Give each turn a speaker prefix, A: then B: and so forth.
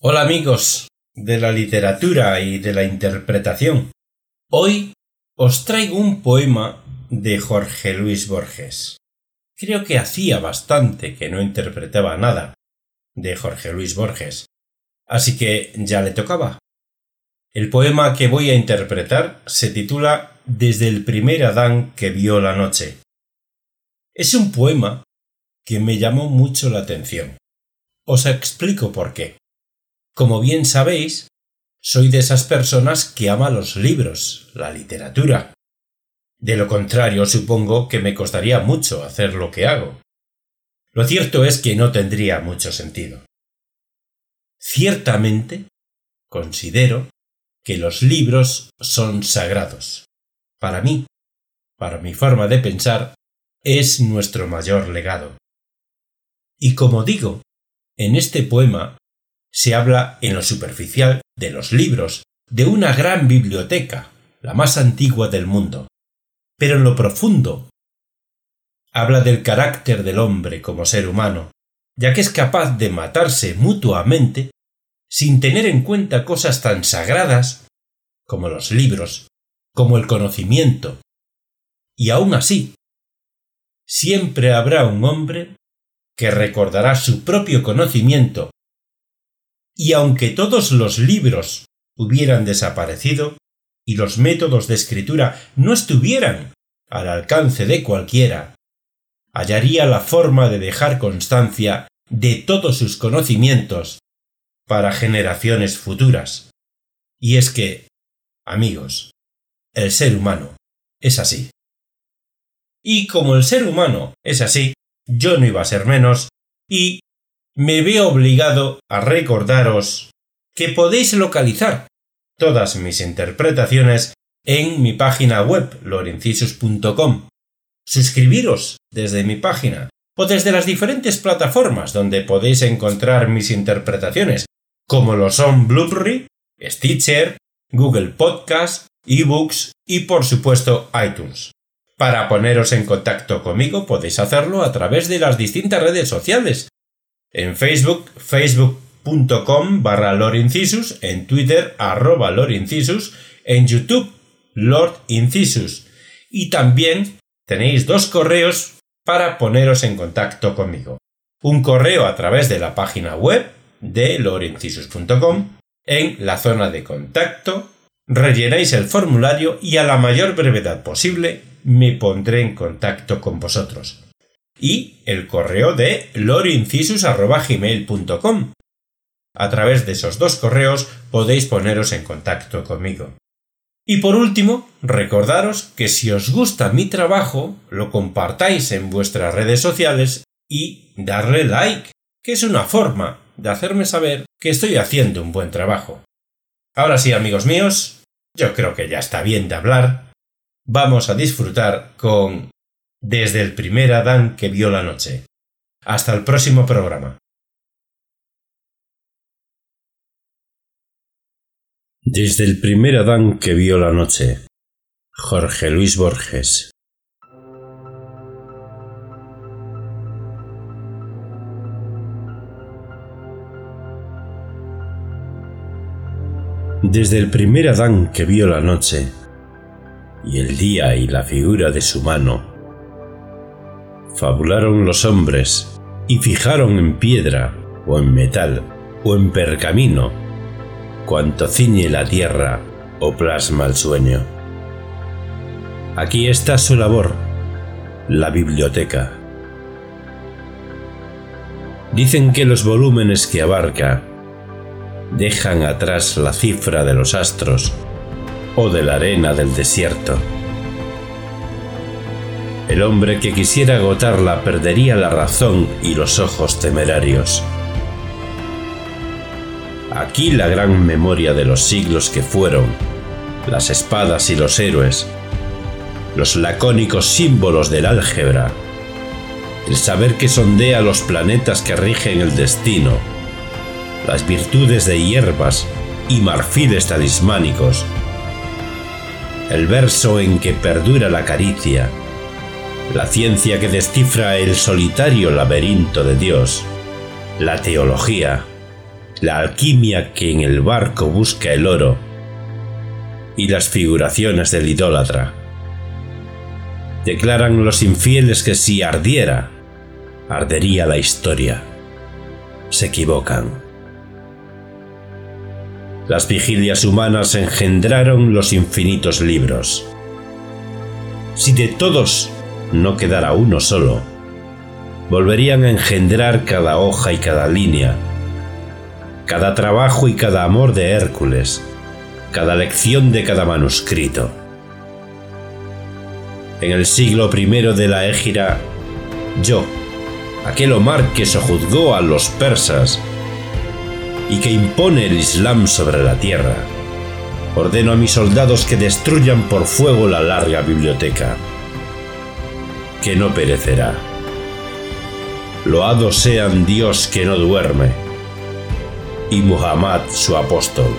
A: Hola amigos de la literatura y de la interpretación. Hoy os traigo un poema de Jorge Luis Borges. Creo que hacía bastante que no interpretaba nada de Jorge Luis Borges, así que ya le tocaba. El poema que voy a interpretar se titula Desde el primer Adán que vio la noche. Es un poema que me llamó mucho la atención. Os explico por qué. Como bien sabéis, soy de esas personas que ama los libros, la literatura. De lo contrario, supongo que me costaría mucho hacer lo que hago. Lo cierto es que no tendría mucho sentido. Ciertamente, considero que los libros son sagrados. Para mí, para mi forma de pensar, es nuestro mayor legado. Y como digo, en este poema se habla en lo superficial de los libros, de una gran biblioteca, la más antigua del mundo. Pero en lo profundo habla del carácter del hombre como ser humano, ya que es capaz de matarse mutuamente sin tener en cuenta cosas tan sagradas como los libros, como el conocimiento. Y aun así, siempre habrá un hombre que recordará su propio conocimiento, y aunque todos los libros hubieran desaparecido, y los métodos de escritura no estuvieran al alcance de cualquiera, hallaría la forma de dejar constancia de todos sus conocimientos para generaciones futuras. Y es que, amigos, el ser humano es así. Y como el ser humano es así, yo no iba a ser menos, y me veo obligado a recordaros que podéis localizar todas mis interpretaciones en mi página web lorencisus.com. Suscribiros desde mi página o desde las diferentes plataformas donde podéis encontrar mis interpretaciones, como lo son Blueberry, Stitcher, Google Podcast, eBooks y por supuesto iTunes. Para poneros en contacto conmigo podéis hacerlo a través de las distintas redes sociales. En Facebook, facebook.com barra Incisus, en Twitter arroba Incisus, en YouTube Lord Incisus. Y también tenéis dos correos para poneros en contacto conmigo. Un correo a través de la página web de lorincisus.com en la zona de contacto rellenáis el formulario y a la mayor brevedad posible me pondré en contacto con vosotros. Y el correo de lorincisus.gmail.com. A través de esos dos correos podéis poneros en contacto conmigo. Y por último, recordaros que si os gusta mi trabajo, lo compartáis en vuestras redes sociales y darle like, que es una forma de hacerme saber que estoy haciendo un buen trabajo. Ahora sí, amigos míos, yo creo que ya está bien de hablar vamos a disfrutar con Desde el primer Adán que vio la noche. Hasta el próximo programa. Desde el primer Adán que vio la noche. Jorge Luis Borges. Desde el primer Adán que vio la noche, y el día y la figura de su mano. Fabularon los hombres y fijaron en piedra o en metal o en pergamino cuanto ciñe la tierra o plasma el sueño. Aquí está su labor, la biblioteca. Dicen que los volúmenes que abarca dejan atrás la cifra de los astros o de la arena del desierto. El hombre que quisiera agotarla perdería la razón y los ojos temerarios. Aquí la gran memoria de los siglos que fueron, las espadas y los héroes, los lacónicos símbolos del álgebra, el saber que sondea los planetas que rigen el destino, las virtudes de hierbas y marfiles talismánicos, el verso en que perdura la caricia, la ciencia que descifra el solitario laberinto de Dios, la teología, la alquimia que en el barco busca el oro y las figuraciones del idólatra. Declaran los infieles que si ardiera, ardería la historia. Se equivocan. Las vigilias humanas engendraron los infinitos libros. Si de todos no quedara uno solo, volverían a engendrar cada hoja y cada línea, cada trabajo y cada amor de Hércules, cada lección de cada manuscrito. En el siglo I de la Égira, yo, aquel Omar que sojuzgó a los persas y que impone el Islam sobre la tierra. Ordeno a mis soldados que destruyan por fuego la larga biblioteca, que no perecerá. Loado sean Dios que no duerme, y Muhammad su apóstol.